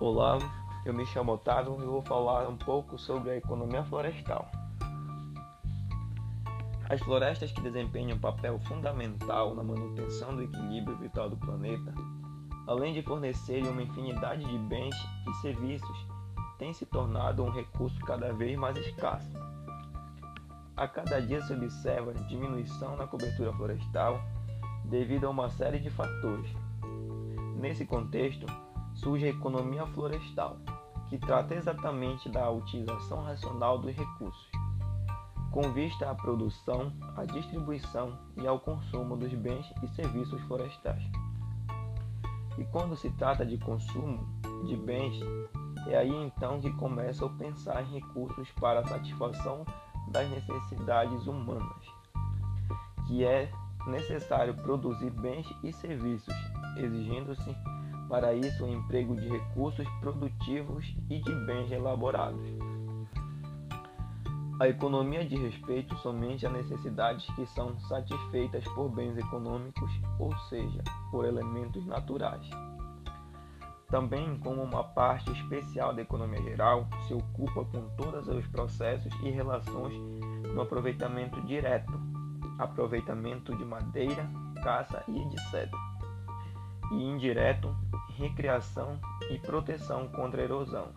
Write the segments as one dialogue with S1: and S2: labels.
S1: Olá, eu me chamo Otávio e vou falar um pouco sobre a economia florestal. As florestas que desempenham um papel fundamental na manutenção do equilíbrio vital do planeta, além de fornecerem uma infinidade de bens e serviços, têm se tornado um recurso cada vez mais escasso. A cada dia se observa diminuição na cobertura florestal devido a uma série de fatores. Nesse contexto, surge a economia florestal, que trata exatamente da utilização racional dos recursos, com vista à produção, à distribuição e ao consumo dos bens e serviços florestais. E quando se trata de consumo de bens, é aí então que começa a pensar em recursos para a satisfação das necessidades humanas, que é necessário produzir bens e serviços, exigindo-se para isso o emprego de recursos produtivos e de bens elaborados. A economia diz respeito somente a necessidades que são satisfeitas por bens econômicos, ou seja, por elementos naturais. Também, como uma parte especial da economia geral, se ocupa com todos os processos e relações no aproveitamento direto, aproveitamento de madeira, caça e etc. E indireto, recriação e proteção contra a erosão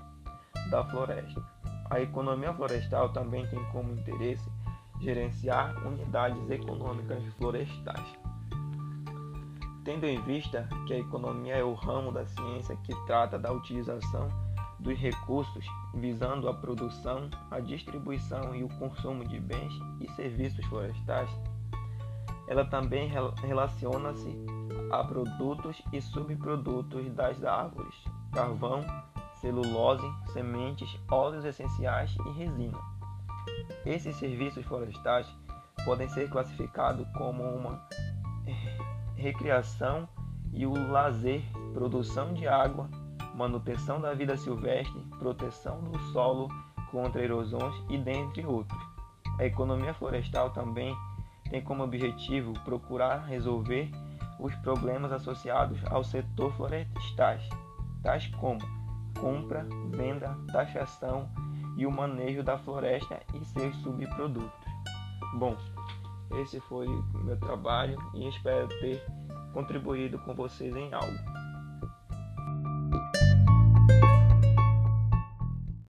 S1: da floresta. A economia florestal também tem como interesse gerenciar unidades econômicas florestais. Tendo em vista que a economia é o ramo da ciência que trata da utilização dos recursos visando a produção, a distribuição e o consumo de bens e serviços florestais, ela também relaciona-se a produtos e subprodutos das árvores, carvão, celulose, sementes, óleos essenciais e resina. Esses serviços florestais podem ser classificados como uma recreação e o lazer, produção de água, manutenção da vida silvestre, proteção do solo contra erosões e dentre outros. A economia florestal também tem como objetivo procurar resolver os problemas associados ao setor florestais, tais como compra, venda, taxação e o manejo da floresta e seus subprodutos. Bom, esse foi o meu trabalho e espero ter contribuído com vocês em algo.